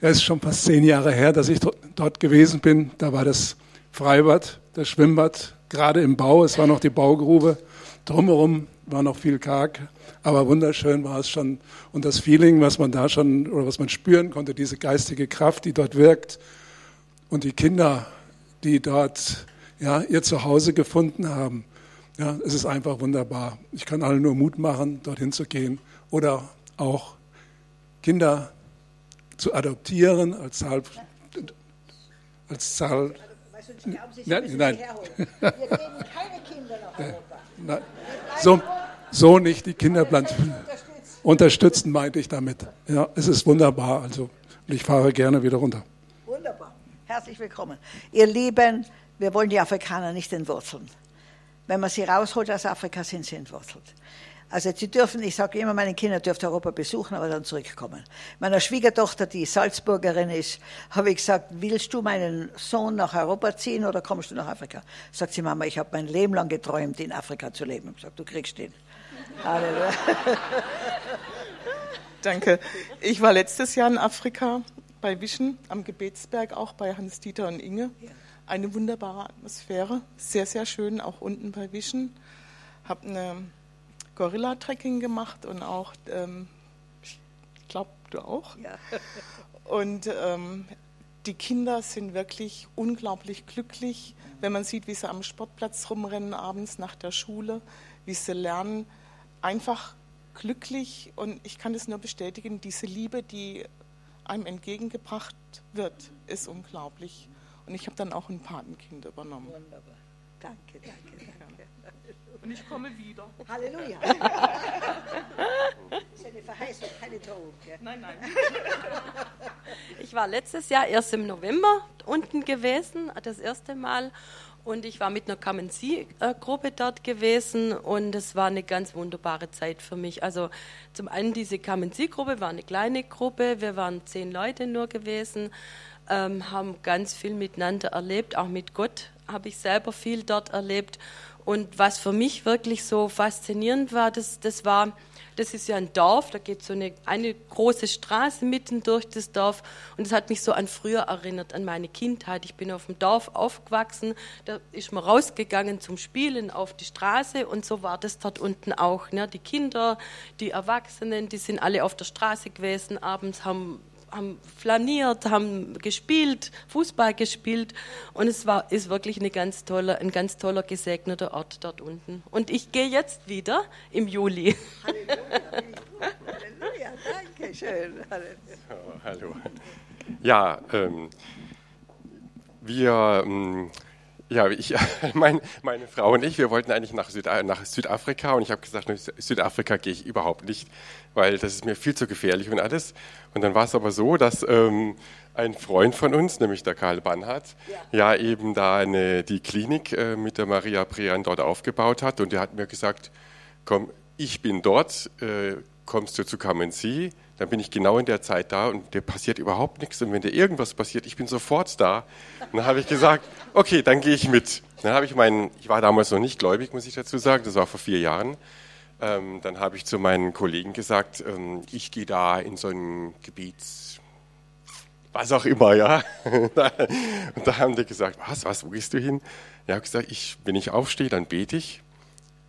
Es ist schon fast zehn Jahre her, dass ich dort gewesen bin. Da war das Freibad, das Schwimmbad, gerade im Bau. Es war noch die Baugrube. Drumherum war noch viel karg, aber wunderschön war es schon. Und das Feeling, was man da schon oder was man spüren konnte, diese geistige Kraft, die dort wirkt und die Kinder, die dort ja, ihr Zuhause gefunden haben. Ja, es ist einfach wunderbar. Ich kann allen nur Mut machen, dorthin zu gehen oder auch Kinder zu adoptieren als Zahl. Als Zahl nein, nein. Wir geben keine Kinder nach Europa. Nein. So, so nicht die Kinder unterstützen, meinte ich damit. Ja, es ist wunderbar. Also ich fahre gerne wieder runter. Wunderbar. Herzlich willkommen. Ihr Lieben, wir wollen die Afrikaner nicht entwurzeln. Wenn man sie rausholt aus Afrika, sind sie entwurzelt. Also sie dürfen, ich sage immer, meine Kinder dürfen Europa besuchen, aber dann zurückkommen. Meiner Schwiegertochter, die Salzburgerin ist, habe ich gesagt, willst du meinen Sohn nach Europa ziehen oder kommst du nach Afrika? Sagt sie, Mama, ich habe mein Leben lang geträumt, in Afrika zu leben. Ich gesagt, du kriegst ihn. Halleluja. Danke. Ich war letztes Jahr in Afrika bei Wischen am Gebetsberg, auch bei Hans-Dieter und Inge. Ja eine wunderbare Atmosphäre, sehr, sehr schön, auch unten bei Wischen. Habe eine Gorilla-Trekking gemacht und auch, ähm, ich glaube, du auch. Ja. Und ähm, die Kinder sind wirklich unglaublich glücklich, wenn man sieht, wie sie am Sportplatz rumrennen abends nach der Schule, wie sie lernen. Einfach glücklich und ich kann es nur bestätigen, diese Liebe, die einem entgegengebracht wird, ist unglaublich. Und ich habe dann auch ein Patenkind übernommen. Wunderbar. Danke, danke, danke. Und ich komme wieder. Halleluja. das ist eine Verheißung, keine Drohung. Nein, nein. Ich war letztes Jahr erst im November unten gewesen, das erste Mal. Und ich war mit einer Kamenzi-Gruppe dort gewesen und es war eine ganz wunderbare Zeit für mich. Also zum einen diese Kamenzi-Gruppe war eine kleine Gruppe, wir waren zehn Leute nur gewesen ähm, haben ganz viel miteinander erlebt, auch mit Gott habe ich selber viel dort erlebt. Und was für mich wirklich so faszinierend war, das, das war, das ist ja ein Dorf, da geht so eine, eine große Straße mitten durch das Dorf und das hat mich so an früher erinnert, an meine Kindheit. Ich bin auf dem Dorf aufgewachsen, da ist man rausgegangen zum Spielen auf die Straße und so war das dort unten auch. Ne? Die Kinder, die Erwachsenen, die sind alle auf der Straße gewesen, abends haben haben flaniert, haben gespielt, Fußball gespielt und es war, ist wirklich eine ganz tolle, ein ganz toller gesegneter Ort dort unten. Und ich gehe jetzt wieder im Juli. Halleluja, danke schön. So, hallo. Ja, ähm, wir, ähm, ja, ich, mein, meine Frau und ich, wir wollten eigentlich nach, Süd, nach Südafrika und ich habe gesagt, nach Südafrika gehe ich überhaupt nicht, weil das ist mir viel zu gefährlich und alles. Und dann war es aber so, dass ähm, ein Freund von uns, nämlich der Karl Banhardt, ja, ja eben da eine, die Klinik äh, mit der Maria Prean dort aufgebaut hat und der hat mir gesagt, komm, ich bin dort, äh, kommst du zu Come See, dann bin ich genau in der Zeit da und dir passiert überhaupt nichts. Und wenn dir irgendwas passiert, ich bin sofort da. Und dann habe ich gesagt, okay, dann gehe ich mit. Dann habe ich meinen, ich war damals noch nicht gläubig, muss ich dazu sagen, das war vor vier Jahren. Ähm, dann habe ich zu meinen Kollegen gesagt, ähm, ich gehe da in so ein Gebiet, was auch immer, ja. und da haben die gesagt, was, was, wo gehst du hin? Ich habe gesagt, ich, wenn ich aufstehe, dann bete ich.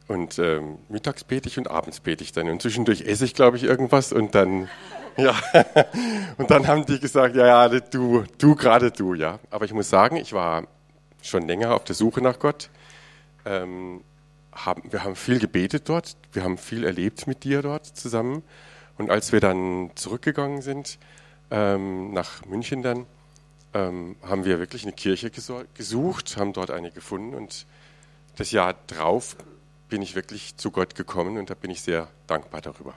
Und ähm, mittags bete ich und abends bete ich dann. Und zwischendurch esse ich, glaube ich, irgendwas. Und dann, ja, und dann haben die gesagt, ja, ja, du, du, gerade du, ja. Aber ich muss sagen, ich war schon länger auf der Suche nach Gott. Ähm, haben, wir haben viel gebetet dort. Wir haben viel erlebt mit dir dort zusammen. Und als wir dann zurückgegangen sind, ähm, nach München dann, ähm, haben wir wirklich eine Kirche gesucht, haben dort eine gefunden. Und das Jahr drauf bin ich wirklich zu Gott gekommen und da bin ich sehr dankbar darüber.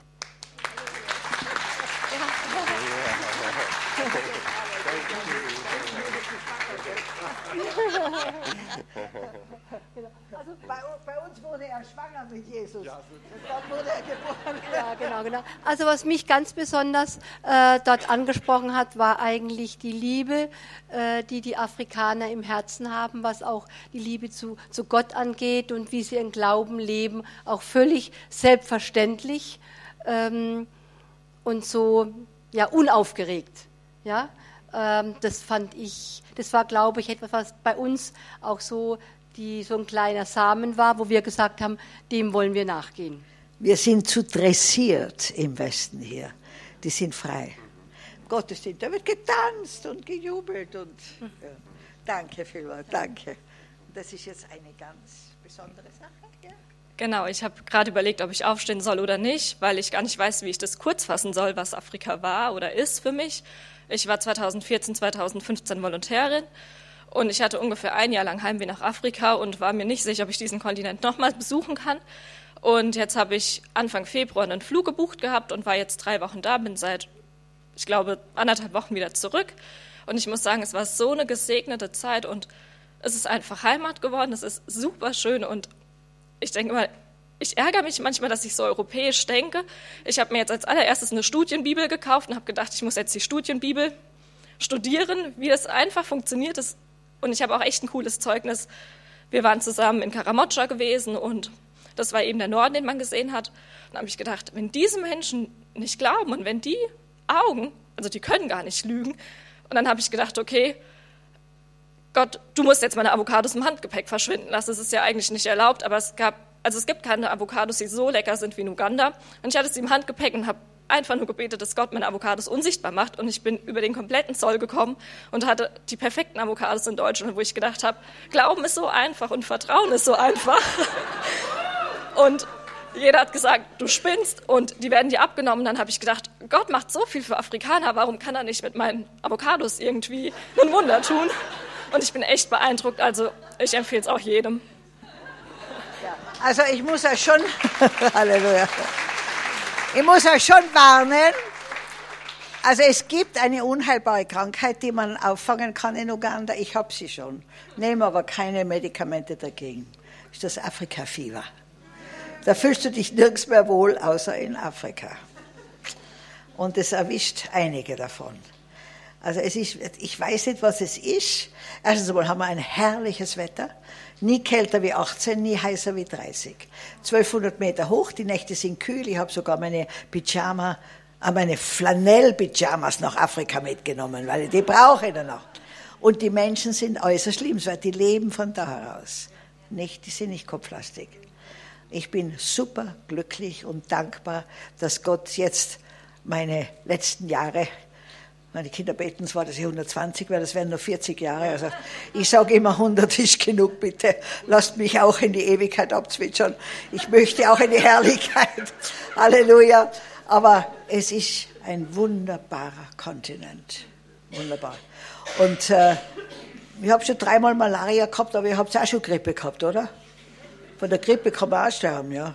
Also bei, bei, uns wurde er schwanger mit Jesus. Ja, dort wurde er geboren. Ja, genau, genau. Also was mich ganz besonders äh, dort angesprochen hat, war eigentlich die Liebe, äh, die die Afrikaner im Herzen haben, was auch die Liebe zu, zu Gott angeht und wie sie ihren Glauben leben, auch völlig selbstverständlich ähm, und so ja unaufgeregt. Ja, ähm, das fand ich, das war, glaube ich, etwas, was bei uns auch so die so ein kleiner Samen war, wo wir gesagt haben, dem wollen wir nachgehen. Wir sind zu dressiert im Westen hier. Die sind frei. Gottesdienst, da wird getanzt und gejubelt und ja. danke vielmals, danke. Das ist jetzt eine ganz besondere Sache. Ja? Genau, ich habe gerade überlegt, ob ich aufstehen soll oder nicht, weil ich gar nicht weiß, wie ich das kurz fassen soll, was Afrika war oder ist für mich. Ich war 2014, 2015 Volontärin und ich hatte ungefähr ein Jahr lang Heimweh nach Afrika und war mir nicht sicher, ob ich diesen Kontinent nochmal besuchen kann. Und jetzt habe ich Anfang Februar einen Flug gebucht gehabt und war jetzt drei Wochen da, bin seit, ich glaube, anderthalb Wochen wieder zurück. Und ich muss sagen, es war so eine gesegnete Zeit und es ist einfach Heimat geworden. Es ist super schön und ich denke mal, ich ärgere mich manchmal, dass ich so europäisch denke. Ich habe mir jetzt als allererstes eine Studienbibel gekauft und habe gedacht, ich muss jetzt die Studienbibel studieren, wie das einfach funktioniert. Das und ich habe auch echt ein cooles Zeugnis. Wir waren zusammen in Karamotscha gewesen und das war eben der Norden, den man gesehen hat. Und da habe ich gedacht, wenn diese Menschen nicht glauben und wenn die Augen, also die können gar nicht lügen. Und dann habe ich gedacht, okay, Gott, du musst jetzt meine Avocados im Handgepäck verschwinden lassen. Das ist ja eigentlich nicht erlaubt, aber es gab, also es gibt keine Avocados, die so lecker sind wie in Uganda. Und ich hatte sie im Handgepäck und habe einfach nur gebetet, dass Gott meine Avocados unsichtbar macht. Und ich bin über den kompletten Zoll gekommen und hatte die perfekten Avocados in Deutschland, wo ich gedacht habe, Glauben ist so einfach und Vertrauen ist so einfach. und jeder hat gesagt, du spinnst und die werden dir abgenommen. Dann habe ich gedacht, Gott macht so viel für Afrikaner, warum kann er nicht mit meinen Avocados irgendwie ein Wunder tun? Und ich bin echt beeindruckt, also ich empfehle es auch jedem. Also ich muss ja schon, Halleluja. Ich muss euch schon warnen. Also es gibt eine unheilbare Krankheit, die man auffangen kann in Uganda. Ich habe sie schon, nehme aber keine Medikamente dagegen. Das ist das Afrika-Fieber. Da fühlst du dich nirgends mehr wohl, außer in Afrika. Und es erwischt einige davon. Also es ist, ich weiß nicht, was es ist. Erstens einmal haben wir ein herrliches Wetter. Nie kälter wie 18, nie heißer wie 30. 1200 Meter hoch, die Nächte sind kühl. Ich habe sogar meine Pyjama, äh, meine Flanell-Pyjamas nach Afrika mitgenommen, weil die brauche ich dann noch. Und die Menschen sind äußerst liebenswert, die leben von da heraus. Nicht, die sind nicht kopflastig. Ich bin super glücklich und dankbar, dass Gott jetzt meine letzten Jahre meine Kinder beten zwar, dass ich 120 werde, das wären nur 40 Jahre. Also ich sage immer, 100 ist genug, bitte. Lasst mich auch in die Ewigkeit abzwitschern. Ich möchte auch in die Herrlichkeit. Halleluja. Aber es ist ein wunderbarer Kontinent. Wunderbar. Und äh, Ich habe schon dreimal Malaria gehabt, aber ihr habt auch schon Grippe gehabt, oder? Von der Grippe kann man auch sterben, ja.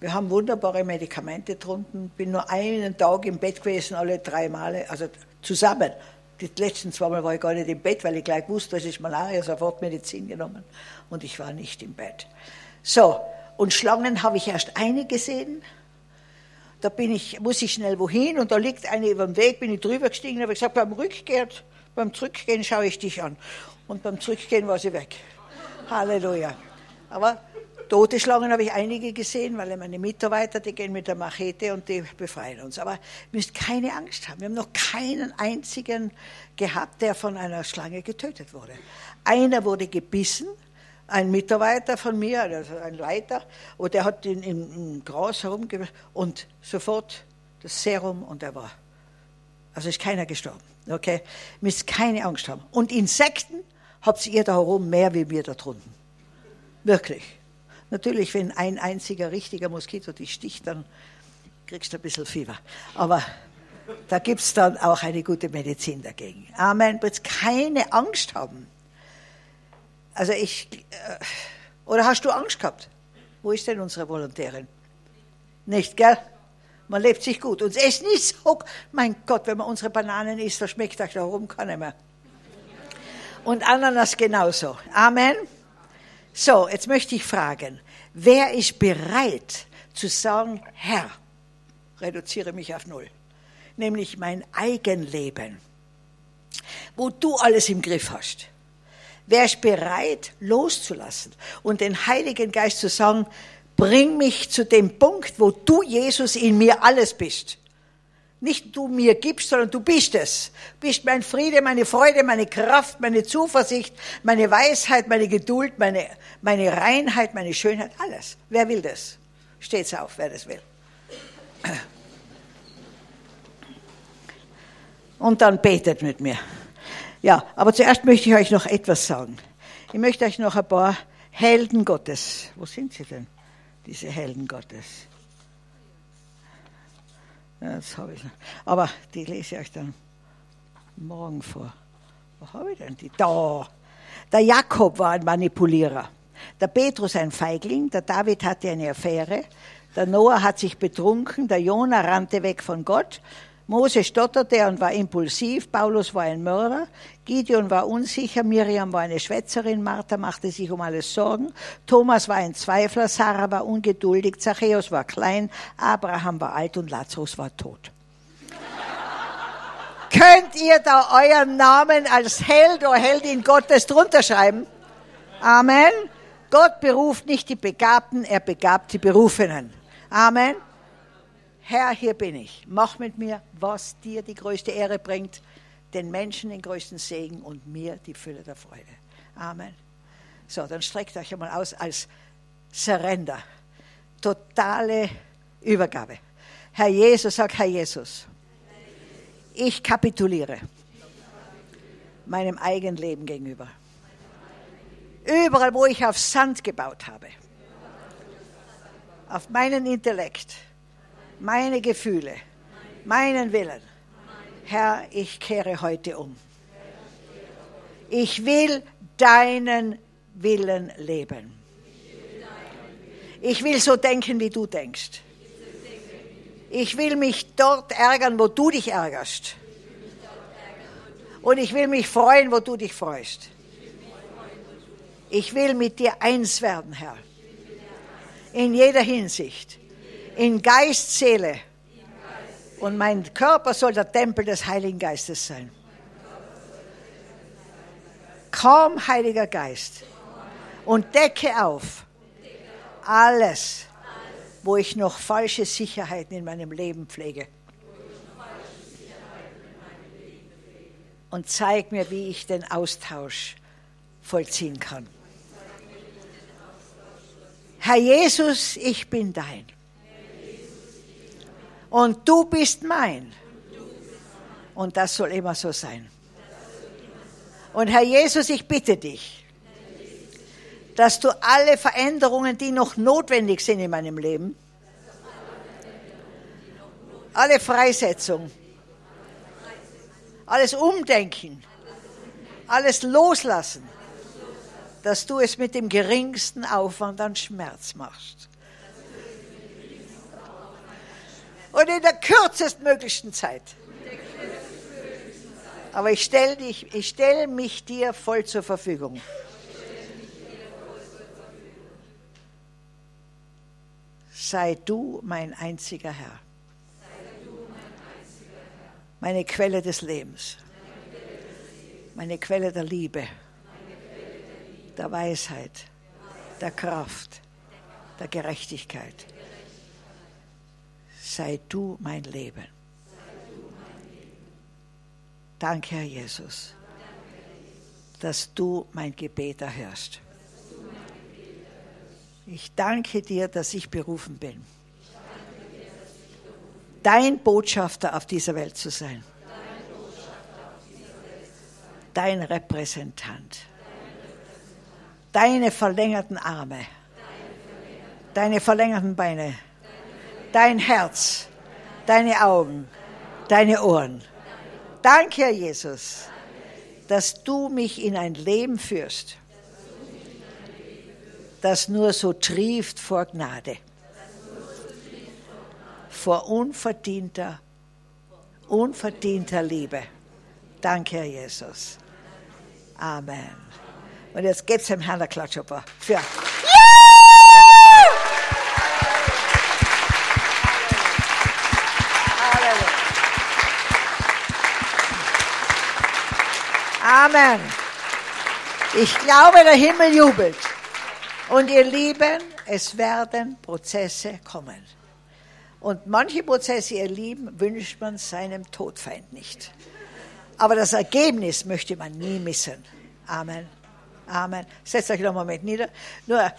Wir haben wunderbare Medikamente drunten. Bin nur einen Tag im Bett gewesen, alle drei Male, also zusammen. Die letzten zwei Mal war ich gar nicht im Bett, weil ich gleich wusste, das ist Malaria, sofort Medizin genommen. Und ich war nicht im Bett. So, und Schlangen habe ich erst eine gesehen. Da bin ich, muss ich schnell wohin und da liegt eine über dem Weg, bin ich drüber gestiegen, habe gesagt, beim Rückgehen, beim Zurückgehen schaue ich dich an. Und beim Zurückgehen war sie weg. Halleluja. Aber tote Schlangen habe ich einige gesehen, weil meine Mitarbeiter, die gehen mit der Machete und die befreien uns. Aber ihr müsst keine Angst haben. Wir haben noch keinen einzigen gehabt, der von einer Schlange getötet wurde. Einer wurde gebissen, ein Mitarbeiter von mir, also ein Leiter, und der hat in, im Gras herumge und sofort das Serum und er war. Also ist keiner gestorben. Okay? Müsst keine Angst haben. Und Insekten habt ihr da herum mehr wie wir da drunten. Wirklich. Natürlich, wenn ein einziger richtiger Moskito dich sticht, dann kriegst du ein bisschen Fieber. Aber da gibt es dann auch eine gute Medizin dagegen. Amen. Jetzt keine Angst haben. Also ich, äh, oder hast du Angst gehabt? Wo ist denn unsere Volontärin? Nicht, gell? Man lebt sich gut. Und es ist nicht so, mein Gott, wenn man unsere Bananen isst, da schmeckt euch da kann nicht mehr. Und Ananas genauso. Amen. So, jetzt möchte ich fragen, wer ist bereit zu sagen, Herr, reduziere mich auf Null, nämlich mein Eigenleben, wo du alles im Griff hast. Wer ist bereit, loszulassen und den Heiligen Geist zu sagen, bring mich zu dem Punkt, wo du, Jesus, in mir alles bist. Nicht du mir gibst, sondern du bist es. Bist mein Friede, meine Freude, meine Kraft, meine Zuversicht, meine Weisheit, meine Geduld, meine, meine Reinheit, meine Schönheit, alles. Wer will das? Steht's auf, wer das will. Und dann betet mit mir. Ja, aber zuerst möchte ich euch noch etwas sagen. Ich möchte euch noch ein paar Helden Gottes. Wo sind sie denn, diese Helden Gottes? Das habe ich noch. Aber die lese ich euch dann morgen vor. Wo habe ich denn die? Da. Der Jakob war ein Manipulierer. Der Petrus ein Feigling. Der David hatte eine Affäre. Der Noah hat sich betrunken. Der Jona rannte weg von Gott. Mose stotterte und war impulsiv, Paulus war ein Mörder, Gideon war unsicher, Miriam war eine Schwätzerin, Martha machte sich um alles Sorgen, Thomas war ein Zweifler, Sarah war ungeduldig, Zachäus war klein, Abraham war alt und Lazarus war tot. Könnt ihr da euren Namen als Held oder Heldin Gottes drunter schreiben? Amen. Gott beruft nicht die Begabten, er begabt die Berufenen. Amen. Herr, hier bin ich. Mach mit mir, was dir die größte Ehre bringt, den Menschen den größten Segen und mir die Fülle der Freude. Amen. So, dann streckt euch einmal aus als Surrender. Totale Übergabe. Herr Jesus, sag Herr Jesus. Ich kapituliere meinem eigenen Leben gegenüber. Überall, wo ich auf Sand gebaut habe, auf meinen Intellekt, meine Gefühle, meinen Willen. Herr, ich kehre heute um. Ich will deinen Willen leben. Ich will so denken, wie du denkst. Ich will mich dort ärgern, wo du dich ärgerst. Und ich will mich freuen, wo du dich freust. Ich will mit dir eins werden, Herr. In jeder Hinsicht in Geist, Seele. Und mein Körper soll der Tempel des Heiligen Geistes sein. Komm, Heiliger Geist, und decke auf alles, wo ich noch falsche Sicherheiten in meinem Leben pflege. Und zeig mir, wie ich den Austausch vollziehen kann. Herr Jesus, ich bin dein und du bist mein. Und das soll immer so sein. Und Herr Jesus, ich bitte dich, dass du alle Veränderungen, die noch notwendig sind in meinem Leben, alle Freisetzung, alles Umdenken alles loslassen, dass du es mit dem geringsten Aufwand an Schmerz machst. Und in der kürzestmöglichsten Zeit. Aber ich stelle stell mich dir voll zur Verfügung. Sei du mein einziger Herr. Meine Quelle des Lebens. Meine Quelle der Liebe. Der Weisheit. Der Kraft. Der Gerechtigkeit. Sei du mein Leben. Danke, Herr Jesus, dass du mein Gebet erhörst. Ich danke dir, dass ich berufen bin, dein Botschafter auf dieser Welt zu sein, dein Repräsentant, deine verlängerten Arme, deine verlängerten Beine, dein Herz, deine Augen, deine Ohren. Danke, Herr Jesus, dass du mich in ein Leben führst das nur so trieft vor Gnade, vor unverdienter, unverdienter Liebe. Danke, Herr Jesus. Amen. Und jetzt geht's dem Herrn der Klatschopper. Für. Amen. Ich glaube, der Himmel jubelt. Und ihr Lieben, es werden Prozesse kommen. Und manche Prozesse, ihr Lieben, wünscht man seinem Todfeind nicht. Aber das Ergebnis möchte man nie missen. Amen. Amen. Setzt euch noch mal mit nieder. Nur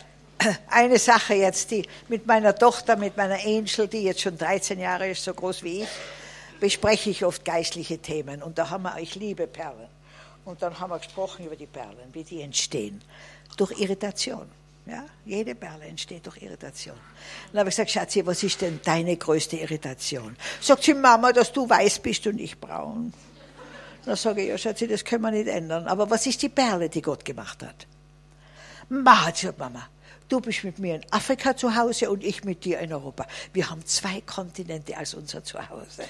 eine Sache jetzt, die mit meiner Tochter, mit meiner Angel, die jetzt schon 13 Jahre ist, so groß wie ich, bespreche ich oft geistliche Themen. Und da haben wir, ich liebe Perlen. Und dann haben wir gesprochen über die Perlen, wie die entstehen. Durch Irritation. Ja, jede Perle entsteht durch Irritation. Dann habe ich gesagt, Schatzi, was ist denn deine größte Irritation? Sagt sie, Mama, dass du weiß bist und ich braun. Dann sage ich, ja, Schatzi, das können wir nicht ändern. Aber was ist die Perle, die Gott gemacht hat? Ma, gesagt, Mama, du bist mit mir in Afrika zu Hause und ich mit dir in Europa. Wir haben zwei Kontinente als unser Zuhause.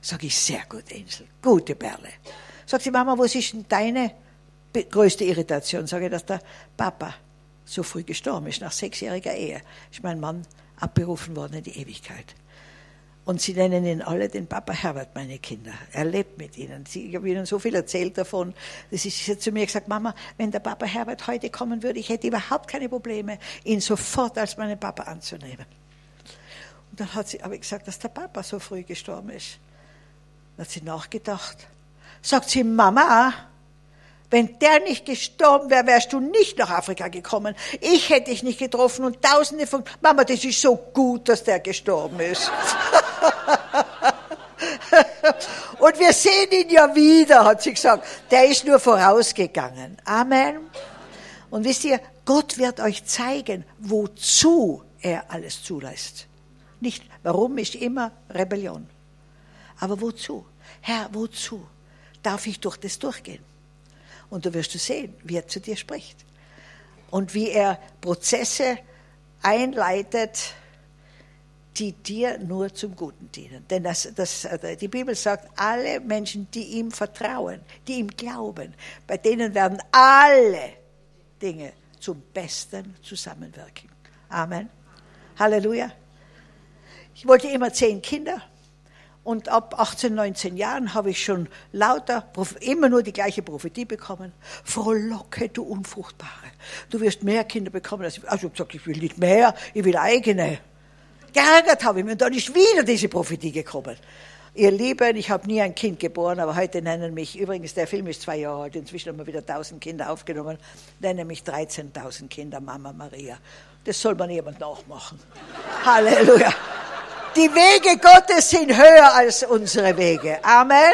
Sag ich, sehr gut, Angel, gute Perle. Sagt sie, Mama, was ist denn deine größte Irritation? Sage ich, dass der Papa so früh gestorben ist, nach sechsjähriger Ehe, ist mein Mann abberufen worden in die Ewigkeit. Und sie nennen ihn alle den Papa Herbert, meine Kinder. Er lebt mit ihnen. ich habe ihnen so viel erzählt davon. Das ist, sie hat zu mir gesagt, Mama, wenn der Papa Herbert heute kommen würde, ich hätte überhaupt keine Probleme, ihn sofort als meinen Papa anzunehmen. Und dann hat sie aber gesagt, dass der Papa so früh gestorben ist. Dann hat sie nachgedacht. Sagt sie, Mama, wenn der nicht gestorben wäre, wärst du nicht nach Afrika gekommen. Ich hätte dich nicht getroffen und tausende von, Mama, das ist so gut, dass der gestorben ist. und wir sehen ihn ja wieder, hat sie gesagt. Der ist nur vorausgegangen. Amen. Und wisst ihr, Gott wird euch zeigen, wozu er alles zulässt. Nicht, warum ist immer Rebellion. Aber wozu? Herr, wozu darf ich durch das durchgehen? Und du wirst du sehen, wie er zu dir spricht. Und wie er Prozesse einleitet, die dir nur zum Guten dienen. Denn das, das, die Bibel sagt, alle Menschen, die ihm vertrauen, die ihm glauben, bei denen werden alle Dinge zum Besten zusammenwirken. Amen. Halleluja. Ich wollte immer zehn Kinder. Und ab 18, 19 Jahren habe ich schon lauter, immer nur die gleiche Prophetie bekommen. Frohlocke, du Unfruchtbare. Du wirst mehr Kinder bekommen. Als ich, also ich habe gesagt, ich will nicht mehr, ich will eigene. Geärgert habe ich mich und dann ist wieder diese Prophetie gekommen. Ihr Lieben, ich habe nie ein Kind geboren, aber heute nennen mich, übrigens der Film ist zwei Jahre alt, inzwischen haben wir wieder 1000 Kinder aufgenommen, nennen mich 13.000 Kinder Mama Maria. Das soll man jemand nachmachen. Halleluja. Die Wege Gottes sind höher als unsere Wege. Amen.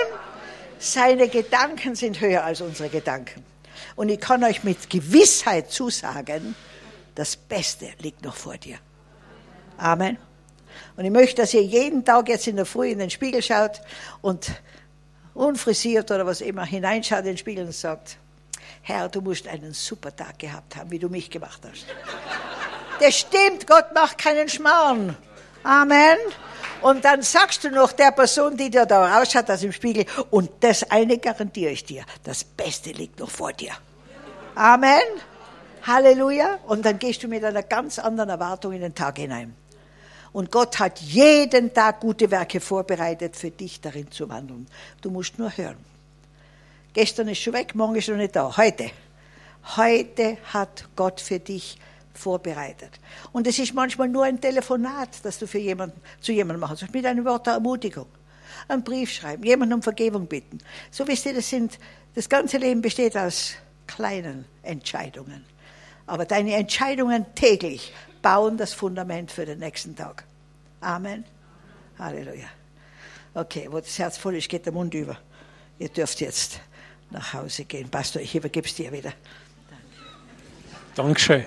Seine Gedanken sind höher als unsere Gedanken. Und ich kann euch mit Gewissheit zusagen, das Beste liegt noch vor dir. Amen. Und ich möchte, dass ihr jeden Tag jetzt in der Früh in den Spiegel schaut und unfrisiert oder was immer hineinschaut in den Spiegel und sagt, Herr, du musst einen super Tag gehabt haben, wie du mich gemacht hast. Das stimmt, Gott macht keinen Schmarrn. Amen. Und dann sagst du noch der Person, die dir da rausschaut aus dem Spiegel, und das eine garantiere ich dir, das Beste liegt noch vor dir. Amen. Halleluja. Und dann gehst du mit einer ganz anderen Erwartung in den Tag hinein. Und Gott hat jeden Tag gute Werke vorbereitet, für dich darin zu wandeln. Du musst nur hören. Gestern ist schon weg, morgen ist schon nicht da. Heute. Heute hat Gott für dich vorbereitet. Und es ist manchmal nur ein Telefonat, das du für jemanden, zu jemandem machst, mit einem Wort der Ermutigung. Einen Brief schreiben, jemanden um Vergebung bitten. So wisst ihr, das sind, das ganze Leben besteht aus kleinen Entscheidungen. Aber deine Entscheidungen täglich bauen das Fundament für den nächsten Tag. Amen. Halleluja. Okay, wo das Herz voll ist, geht der Mund über. Ihr dürft jetzt nach Hause gehen. Pastor, ich übergebe es dir wieder. Dankeschön.